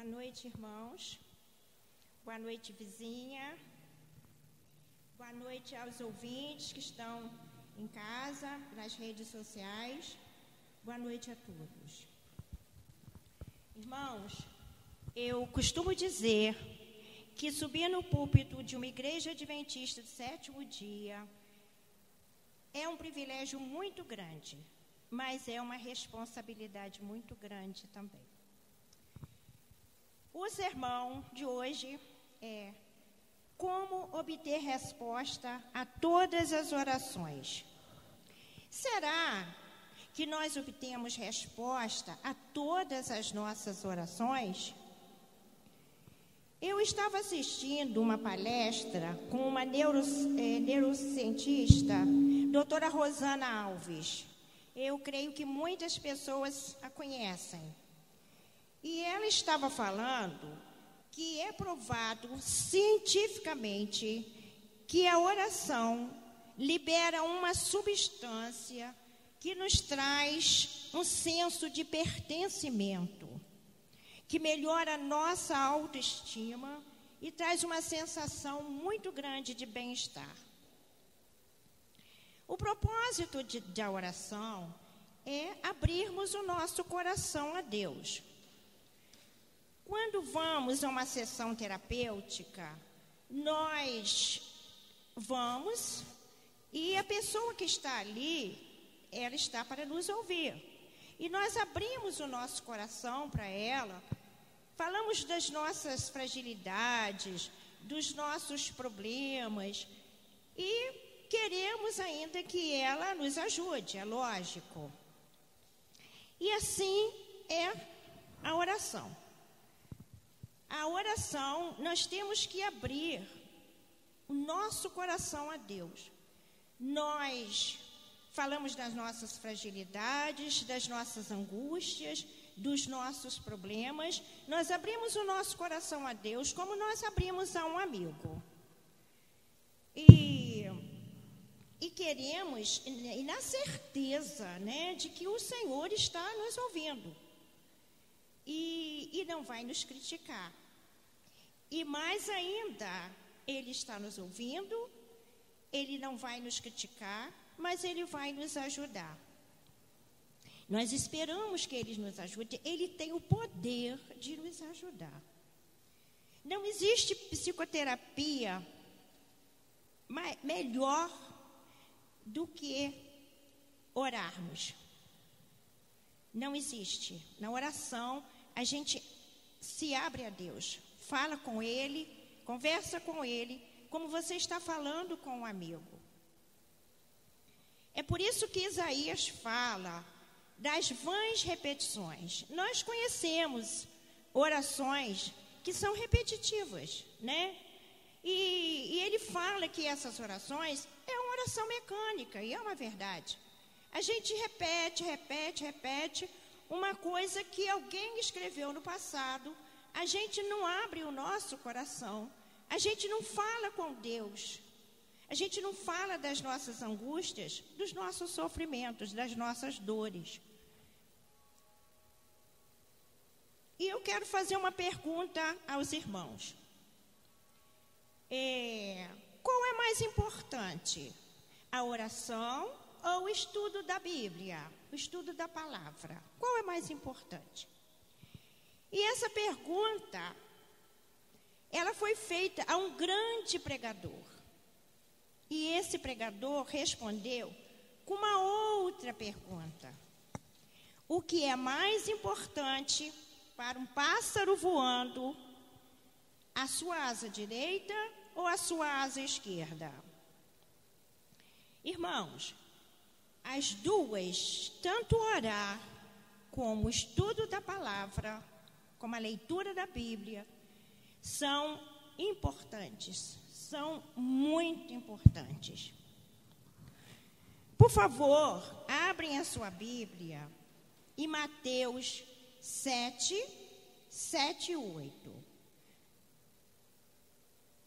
Boa noite, irmãos. Boa noite, vizinha. Boa noite aos ouvintes que estão em casa, nas redes sociais. Boa noite a todos. Irmãos, eu costumo dizer que subir no púlpito de uma igreja adventista do sétimo dia é um privilégio muito grande, mas é uma responsabilidade muito grande também. O sermão de hoje é como obter resposta a todas as orações. Será que nós obtemos resposta a todas as nossas orações? Eu estava assistindo uma palestra com uma neuro, eh, neurocientista, doutora Rosana Alves. Eu creio que muitas pessoas a conhecem. E ela estava falando que é provado cientificamente que a oração libera uma substância que nos traz um senso de pertencimento, que melhora a nossa autoestima e traz uma sensação muito grande de bem-estar. O propósito de, da oração é abrirmos o nosso coração a Deus. Quando vamos a uma sessão terapêutica, nós vamos e a pessoa que está ali, ela está para nos ouvir. E nós abrimos o nosso coração para ela, falamos das nossas fragilidades, dos nossos problemas e queremos ainda que ela nos ajude, é lógico. E assim é a oração. A oração, nós temos que abrir o nosso coração a Deus. Nós falamos das nossas fragilidades, das nossas angústias, dos nossos problemas. Nós abrimos o nosso coração a Deus como nós abrimos a um amigo. E, e queremos, e na certeza né, de que o Senhor está nos ouvindo. E, e não vai nos criticar. E mais ainda, Ele está nos ouvindo, Ele não vai nos criticar, mas Ele vai nos ajudar. Nós esperamos que Ele nos ajude, Ele tem o poder de nos ajudar. Não existe psicoterapia melhor do que orarmos. Não existe. Na oração, a gente se abre a Deus fala com ele, conversa com ele, como você está falando com um amigo. É por isso que Isaías fala das vãs repetições. Nós conhecemos orações que são repetitivas, né? E, e, ele fala que essas orações é uma oração mecânica, e é uma verdade. A gente repete, repete, repete uma coisa que alguém escreveu no passado, a gente não abre o nosso coração, a gente não fala com Deus, a gente não fala das nossas angústias, dos nossos sofrimentos, das nossas dores. E eu quero fazer uma pergunta aos irmãos. É, qual é mais importante? A oração ou o estudo da Bíblia? O estudo da palavra? Qual é mais importante? E essa pergunta, ela foi feita a um grande pregador. E esse pregador respondeu com uma outra pergunta: O que é mais importante para um pássaro voando, a sua asa direita ou a sua asa esquerda? Irmãos, as duas, tanto orar como estudo da palavra, como a leitura da Bíblia, são importantes, são muito importantes. Por favor, abrem a sua Bíblia em Mateus 7, 7 e 8.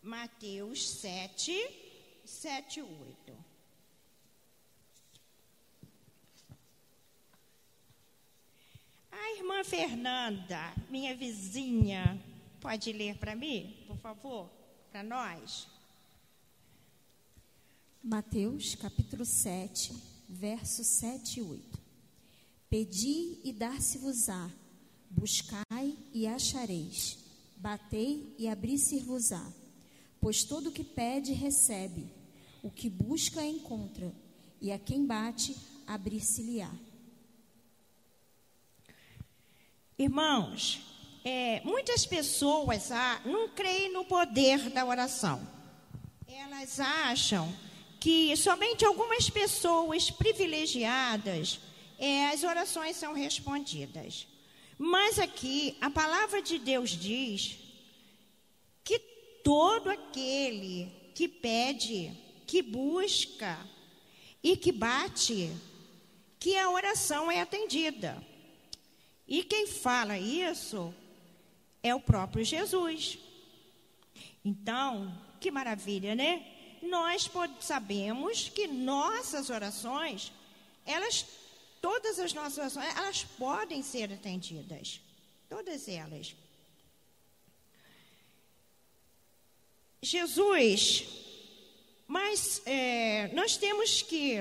Mateus 7, 7 e 8. A irmã Fernanda, minha vizinha, pode ler para mim, por favor, para nós? Mateus capítulo 7, versos 7 e 8. Pedi e dar-se-vos-á, buscai e achareis, batei e abri-se-vos-á. Pois todo o que pede, recebe, o que busca, encontra, e a quem bate, abrir-se-lhe-á. Irmãos, é, muitas pessoas ah, não creem no poder da oração. Elas acham que somente algumas pessoas privilegiadas é, as orações são respondidas. Mas aqui a palavra de Deus diz que todo aquele que pede, que busca e que bate, que a oração é atendida. E quem fala isso é o próprio Jesus. Então, que maravilha, né? Nós sabemos que nossas orações, elas, todas as nossas orações, elas podem ser atendidas. Todas elas. Jesus, mas é, nós temos que,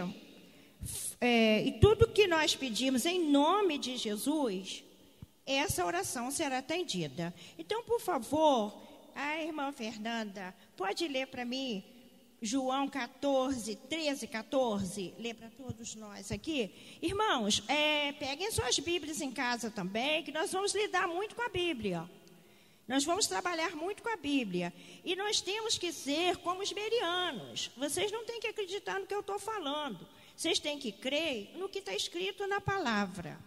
é, e tudo que nós pedimos em nome de Jesus, essa oração será atendida. Então, por favor, a irmã Fernanda, pode ler para mim João 14, 13, 14, lê para todos nós aqui. Irmãos, é, peguem suas Bíblias em casa também, que nós vamos lidar muito com a Bíblia. Nós vamos trabalhar muito com a Bíblia. E nós temos que ser como os berianos. Vocês não têm que acreditar no que eu estou falando. Vocês têm que crer no que está escrito na palavra.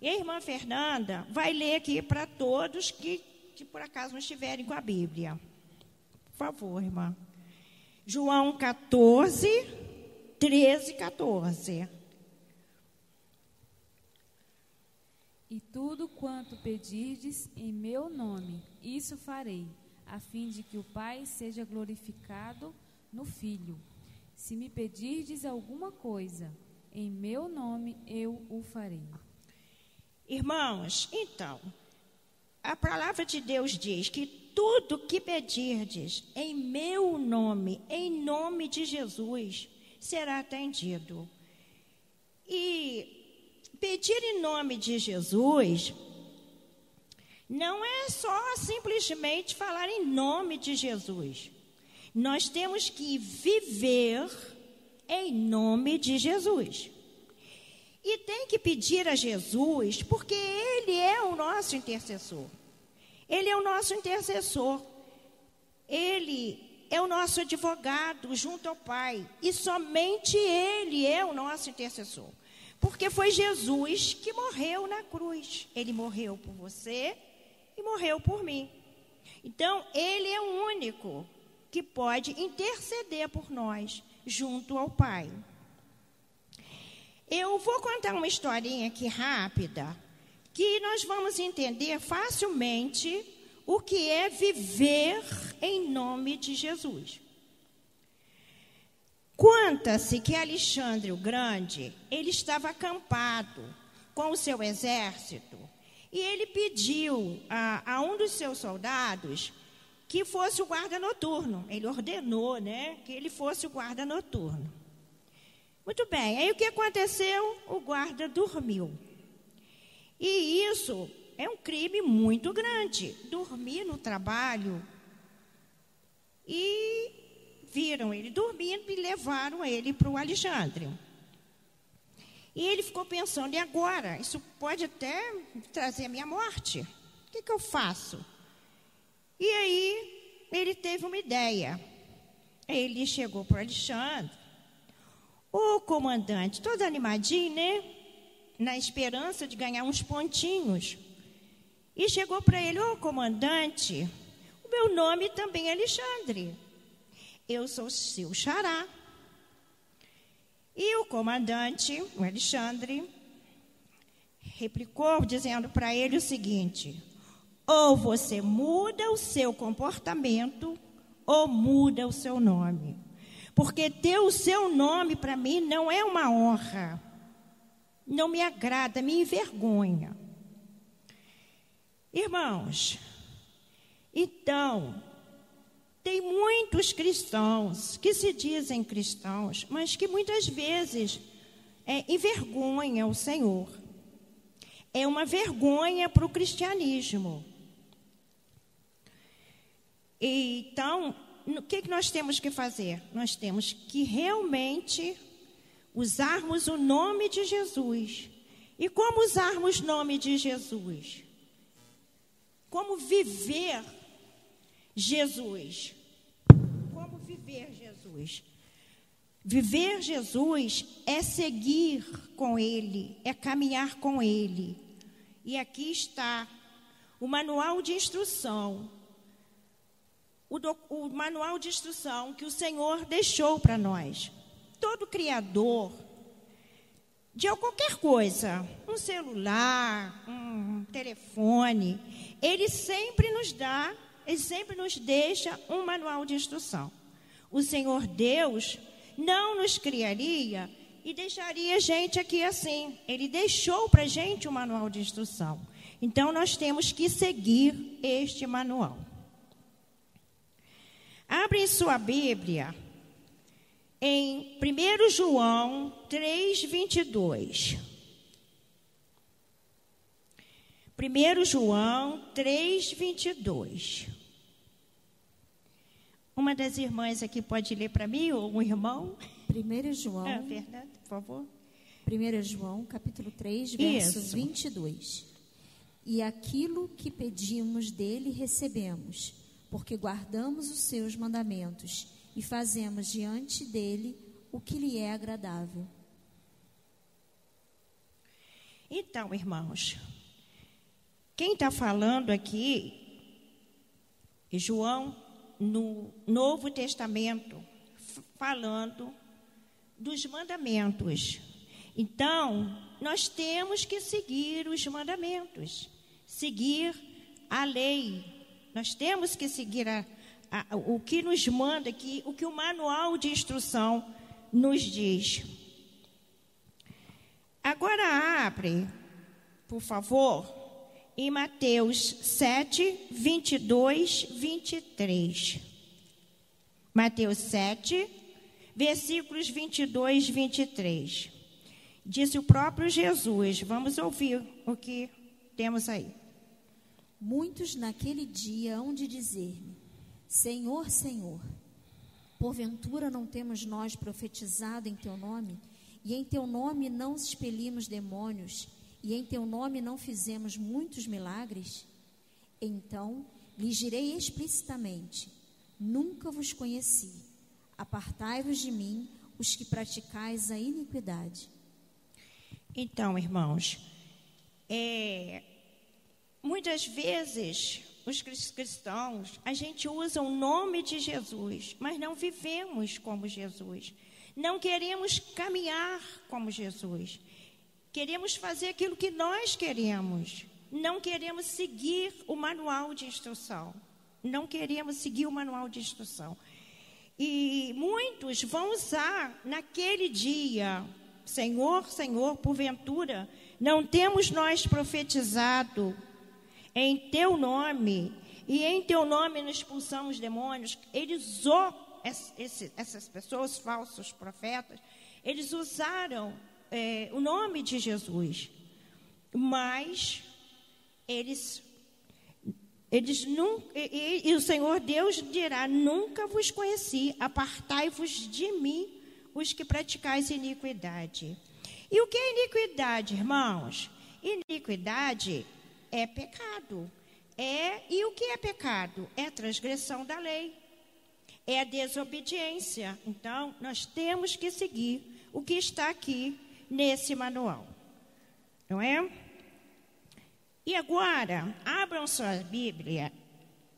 E a irmã Fernanda vai ler aqui para todos que, que por acaso não estiverem com a Bíblia. Por favor, irmã. João 14, 13, 14. E tudo quanto pedirdes em meu nome, isso farei, a fim de que o Pai seja glorificado no Filho. Se me pedirdes alguma coisa, em meu nome eu o farei. Irmãos, então, a palavra de Deus diz que tudo que pedirdes em meu nome, em nome de Jesus, será atendido. E pedir em nome de Jesus não é só simplesmente falar em nome de Jesus. Nós temos que viver em nome de Jesus. E tem que pedir a Jesus, porque Ele é o nosso intercessor. Ele é o nosso intercessor. Ele é o nosso advogado junto ao Pai. E somente Ele é o nosso intercessor. Porque foi Jesus que morreu na cruz. Ele morreu por você e morreu por mim. Então, Ele é o único que pode interceder por nós junto ao Pai. Eu vou contar uma historinha aqui rápida que nós vamos entender facilmente o que é viver em nome de Jesus. Conta-se que Alexandre o Grande, ele estava acampado com o seu exército e ele pediu a, a um dos seus soldados que fosse o guarda noturno. Ele ordenou, né, que ele fosse o guarda noturno. Muito bem, aí o que aconteceu? O guarda dormiu. E isso é um crime muito grande. Dormir no trabalho. E viram ele dormindo e levaram ele para o Alexandre. E ele ficou pensando, e agora? Isso pode até trazer a minha morte. O que, que eu faço? E aí ele teve uma ideia. Ele chegou para o Alexandre. Ô comandante, todo animadinho, né? na esperança de ganhar uns pontinhos. E chegou para ele: Ô oh, comandante, o meu nome também é Alexandre. Eu sou seu xará. E o comandante, o Alexandre, replicou, dizendo para ele o seguinte: ou você muda o seu comportamento, ou muda o seu nome. Porque ter o seu nome para mim não é uma honra não me agrada, me envergonha. Irmãos, então, tem muitos cristãos que se dizem cristãos, mas que muitas vezes é, o Senhor. É uma vergonha para o cristianismo. Então, o que, que nós temos que fazer? Nós temos que realmente usarmos o nome de Jesus. E como usarmos o nome de Jesus? Como viver Jesus? Como viver Jesus? Viver Jesus é seguir com Ele, é caminhar com Ele. E aqui está o manual de instrução, o, do, o manual de instrução que o Senhor deixou para nós todo Criador de qualquer coisa, um celular, um telefone, ele sempre nos dá, ele sempre nos deixa um manual de instrução. O Senhor Deus não nos criaria e deixaria a gente aqui assim. Ele deixou para a gente um manual de instrução. Então nós temos que seguir este manual. Abre sua Bíblia em 1 João 3, 22. 1 João 3, 22. Uma das irmãs aqui pode ler para mim, ou um irmão? 1 João, É verdade, por favor. 1 João, capítulo 3, verso Isso. 22. E aquilo que pedimos dele recebemos, porque guardamos os seus mandamentos e fazemos diante dele o que lhe é agradável. Então, irmãos, quem está falando aqui é João no Novo Testamento, falando dos mandamentos. Então, nós temos que seguir os mandamentos, seguir a lei. Nós temos que seguir a- a- o que nos manda aqui, o que o manual de instrução nos diz. Agora abre, por favor, em Mateus 7, 22, 23. Mateus 7, versículos 22, 23. Disse o próprio Jesus. Vamos ouvir o que temos aí. Muitos naquele dia hão de dizer-me: Senhor, Senhor, porventura não temos nós profetizado em teu nome, e em teu nome não expelimos demônios, e em teu nome não fizemos muitos milagres? Então lhes direi explicitamente: Nunca vos conheci. Apartai-vos de mim, os que praticais a iniquidade. Então, irmãos, é, muitas vezes os cris- cristãos, a gente usa o nome de Jesus, mas não vivemos como Jesus. Não queremos caminhar como Jesus. Queremos fazer aquilo que nós queremos. Não queremos seguir o manual de instrução. Não queremos seguir o manual de instrução. E muitos vão usar naquele dia, Senhor, Senhor, porventura, não temos nós profetizado em teu nome, e em teu nome nos expulsamos demônios. Eles usou essas pessoas, falsos profetas, eles usaram eh, o nome de Jesus, mas eles eles nunca, e, e- e o Senhor Deus dirá: Nunca vos conheci, apartai-vos de mim, os que praticais iniquidade. E o que é iniquidade, irmãos? Iniquidade é pecado. É, e o que é pecado? É transgressão da lei. É a desobediência. Então, nós temos que seguir o que está aqui nesse manual. Não é? E agora, abram sua Bíblia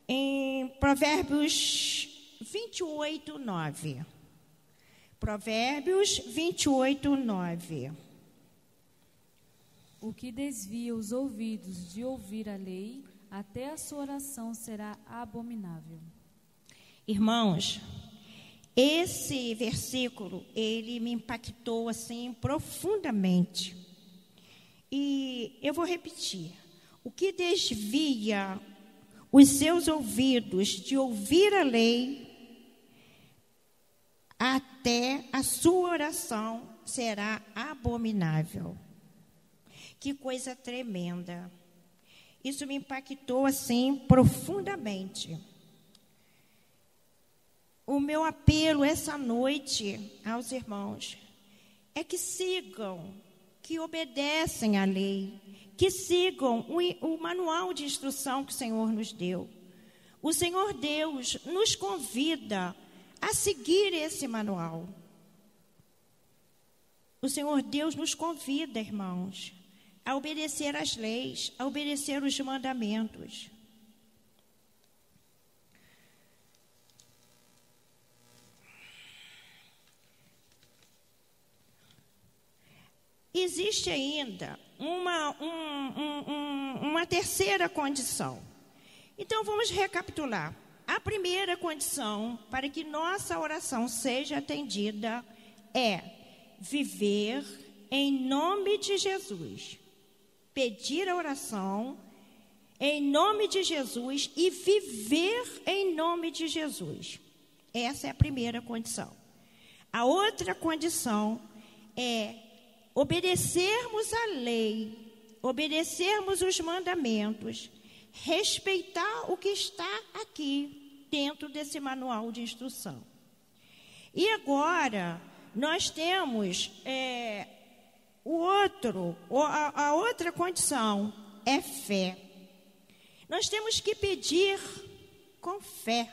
em Provérbios 28, 9. Provérbios 28, 9. O que desvia os ouvidos de ouvir a lei, até a sua oração será abominável. Irmãos, esse versículo, ele me impactou assim profundamente. E eu vou repetir. O que desvia os seus ouvidos de ouvir a lei, até a sua oração será abominável. Que coisa tremenda. Isso me impactou assim profundamente. O meu apelo essa noite aos irmãos é que sigam, que obedecem à lei, que sigam o, o manual de instrução que o Senhor nos deu. O Senhor Deus nos convida a seguir esse manual. O Senhor Deus nos convida, irmãos, a obedecer às leis, a obedecer os mandamentos. existe ainda uma, um- um- um- uma terceira condição. Então vamos recapitular. A primeira condição para que nossa oração seja atendida é viver em nome de Jesus. Pedir a oração em nome de Jesus e viver em nome de Jesus. Essa é a primeira condição. A outra condição é obedecermos a lei, obedecermos os mandamentos, respeitar o que está aqui dentro desse manual de instrução. E agora nós temos é, o outro, a outra condição é fé. Nós temos que pedir com fé,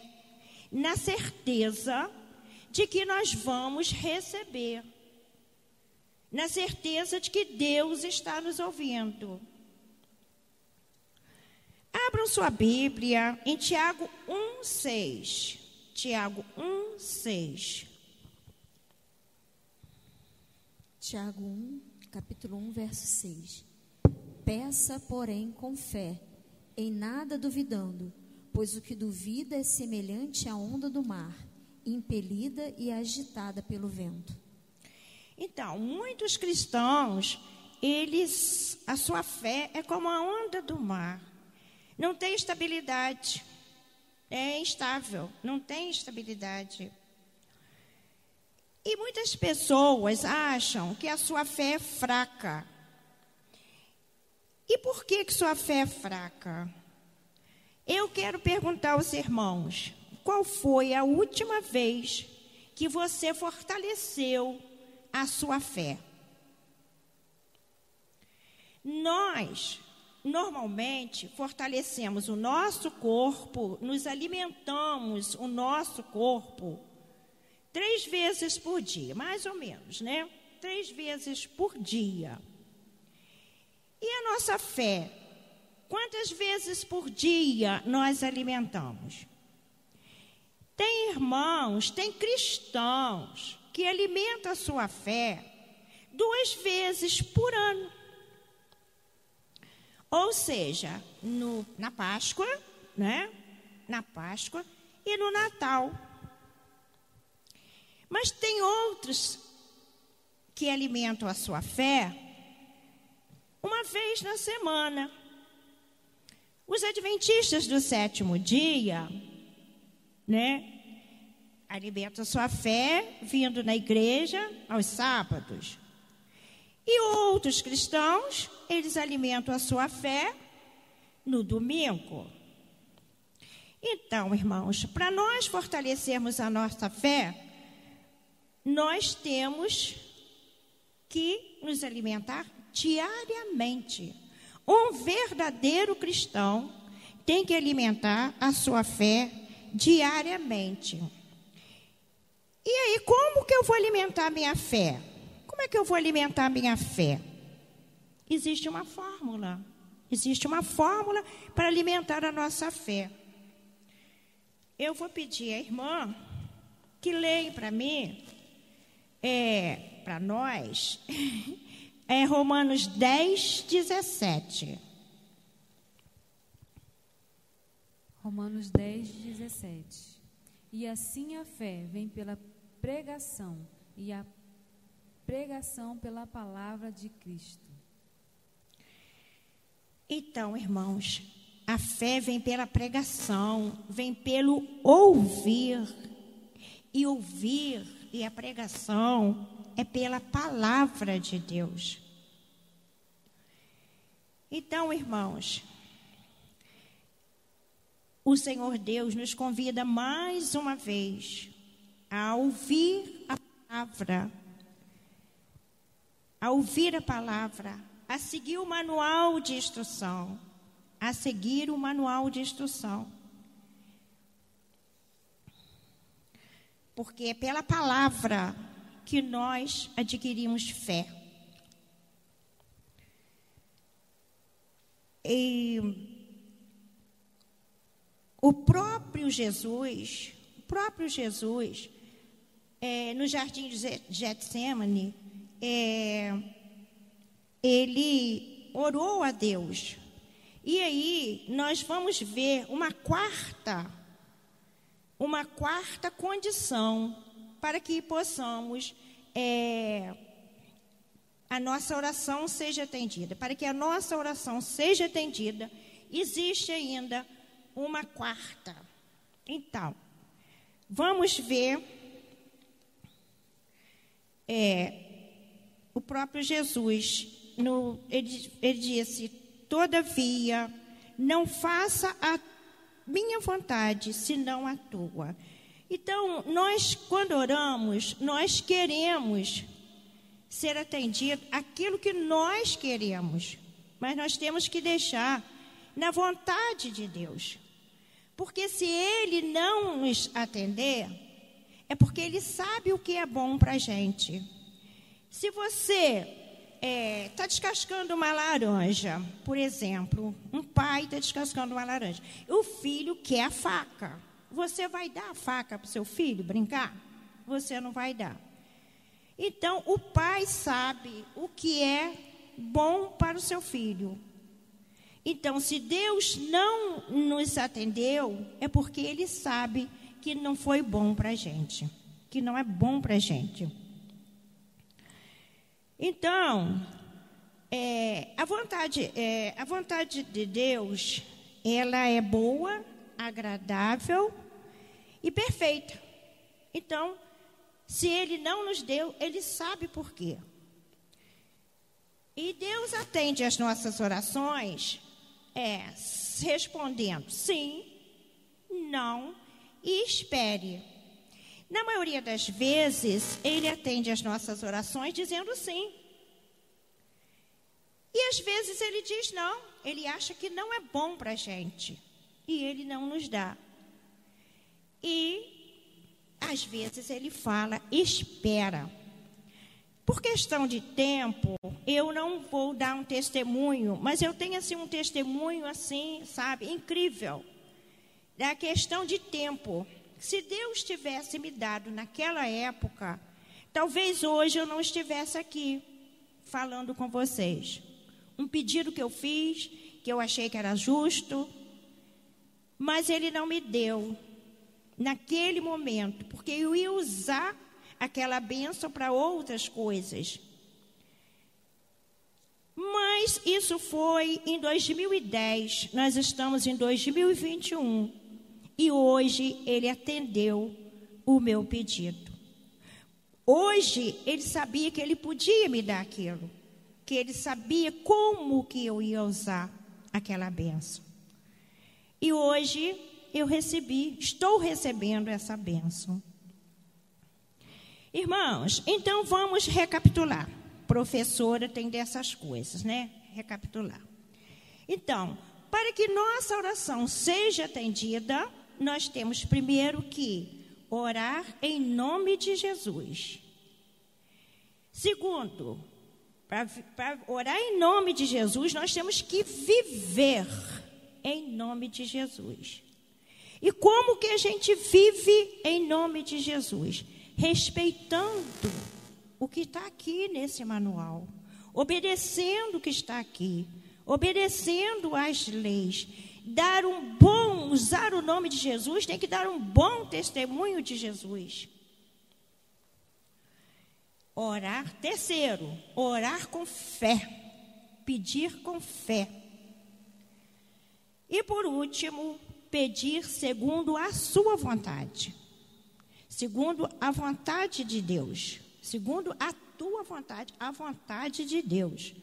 na certeza de que nós vamos receber, na certeza de que Deus está nos ouvindo. Abram sua Bíblia em Tiago 1:6. Tiago 1:6. Tiago 1, capítulo 1, verso 6. Peça, porém, com fé, em nada duvidando, pois o que duvida é semelhante à onda do mar, impelida e agitada pelo vento. Então, muitos cristãos, eles, a sua fé é como a onda do mar. Não tem estabilidade. É instável, não tem estabilidade. E muitas pessoas acham que a sua fé é fraca. E por que, que sua fé é fraca? Eu quero perguntar aos irmãos: qual foi a última vez que você fortaleceu a sua fé? Nós, normalmente, fortalecemos o nosso corpo, nos alimentamos o nosso corpo três vezes por dia, mais ou menos, né? Três vezes por dia. E a nossa fé? Quantas vezes por dia nós alimentamos? Tem irmãos, tem cristãos que alimentam a sua fé duas vezes por ano. Ou seja, no, na Páscoa, né? Na Páscoa e no Natal. Mas tem outros que alimentam a sua fé uma vez na semana. Os adventistas do sétimo dia, né? Alimentam a sua fé vindo na igreja aos sábados. E outros cristãos, eles alimentam a sua fé no domingo. Então, irmãos, para nós fortalecermos a nossa fé, nós temos que nos alimentar diariamente. Um verdadeiro cristão tem que alimentar a sua fé diariamente. E aí, como que eu vou alimentar minha fé? Como é que eu vou alimentar minha fé? Existe uma fórmula. Existe uma fórmula para alimentar a nossa fé. Eu vou pedir à irmã que leia para mim, é, para nós, é Romanos 10, 17. Romanos 10, 17. E assim a fé vem pela pregação, e a pregação pela palavra de Cristo. Então, irmãos, a fé vem pela pregação, vem pelo ouvir. E ouvir e a pregação é pela palavra de Deus. Então, irmãos, o Senhor Deus nos convida mais uma vez a ouvir a palavra, a ouvir a palavra, a seguir o manual de instrução, a seguir o manual de instrução. Porque é pela palavra que nós adquirimos fé. E o próprio Jesus, o próprio Jesus, é, no jardim de Getsemane, é, ele orou a Deus. E aí nós vamos ver uma quarta, uma quarta condição para que possamos é, a nossa oração seja atendida. Para que a nossa oração seja atendida, existe ainda uma quarta. Então, vamos ver é, o próprio Jesus. No, ele, ele disse: Todavia, não faça a minha vontade, senão a tua. Então, nós, quando oramos, nós queremos ser atendido aquilo que nós queremos, mas nós temos que deixar na vontade de Deus. Porque se Ele não nos atender, é porque Ele sabe o que é bom para a gente. Se você está é, tá descascando uma laranja, por exemplo, um pai está descascando uma laranja, o filho quer a faca. Você vai dar a faca para o seu filho brincar? Você não vai dar. Então, o pai sabe o que é bom para o seu filho. Então, se Deus não nos atendeu, é porque Ele sabe que não foi bom para a gente, que não é bom para a gente. Então, é, a, vontade, é, a vontade de Deus, ela é boa, agradável e perfeita. Então, se Ele não nos deu, Ele sabe por quê. E Deus atende as nossas orações é respondendo sim, não e espere. Na maioria das vezes, ele atende as nossas orações dizendo sim. E às vezes ele diz não, ele acha que não é bom para a gente. E ele não nos dá. E às vezes ele fala, espera. Por questão de tempo, eu não vou dar um testemunho, mas eu tenho assim um testemunho assim, sabe, incrível. Da questão de tempo. Se Deus tivesse me dado naquela época, talvez hoje eu não estivesse aqui falando com vocês. Um pedido que eu fiz, que eu achei que era justo, mas ele não me deu naquele momento, porque eu ia usar aquela bênção para outras coisas. Mas isso foi em 2010, nós estamos em 2021 e hoje ele atendeu o meu pedido. Hoje ele sabia que ele podia me dar aquilo, que ele sabia como que eu ia usar aquela benção. E hoje eu recebi, estou recebendo essa benção. Irmãos, então vamos recapitular. Professora tem dessas coisas, né? Recapitular. Então, para que nossa oração seja atendida, nós temos primeiro que orar em nome de Jesus. Segundo, para orar em nome de Jesus, nós temos que viver em nome de Jesus. E como que a gente vive em nome de Jesus? respeitando o que está aqui nesse manual, obedecendo o que está aqui, obedecendo às leis. Dar um bom, usar o nome de Jesus, tem que dar um bom testemunho de Jesus. Orar, terceiro, orar com fé, pedir com fé. E por último, pedir segundo a sua vontade segundo a vontade de Deus, segundo a tua vontade, a vontade de Deus.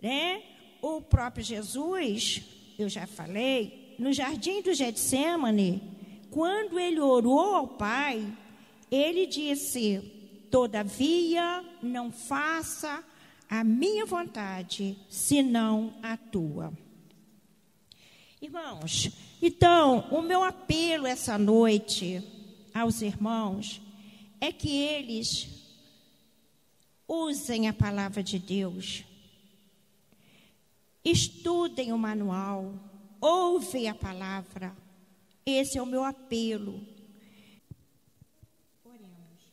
Né? O próprio Jesus, eu já falei, no jardim do Getsemane, quando ele orou ao Pai, ele disse: Todavia, não faça a minha vontade, senão a tua. Irmãos, então, o meu apelo essa noite aos irmãos é que eles usem a palavra de Deus, estudem o manual, ouvem a palavra. Esse é o meu apelo. Oremos.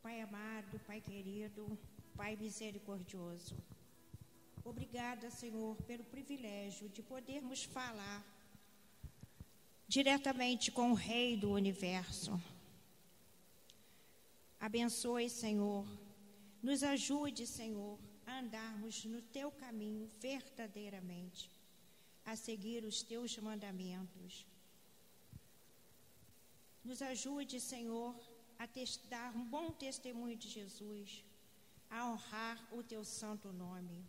Pai amado, Pai querido, Pai misericordioso, obrigada, Senhor, pelo privilégio de podermos falar diretamente com o Rei do universo. Abençoe, Senhor, nos ajude, Senhor, andarmos no teu caminho verdadeiramente, a seguir os teus mandamentos. Nos ajude, Senhor, a dar um bom testemunho de Jesus, a honrar o teu santo nome.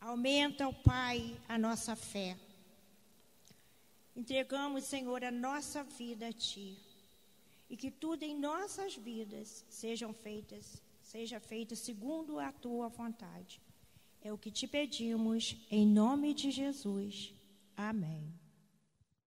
Aumenta, ó Pai, a nossa fé. Entregamos, Senhor, a nossa vida a Ti. E que tudo em nossas vidas sejam feitas, seja feito segundo a Tua vontade. É o que te pedimos, em nome de Jesus. Amém.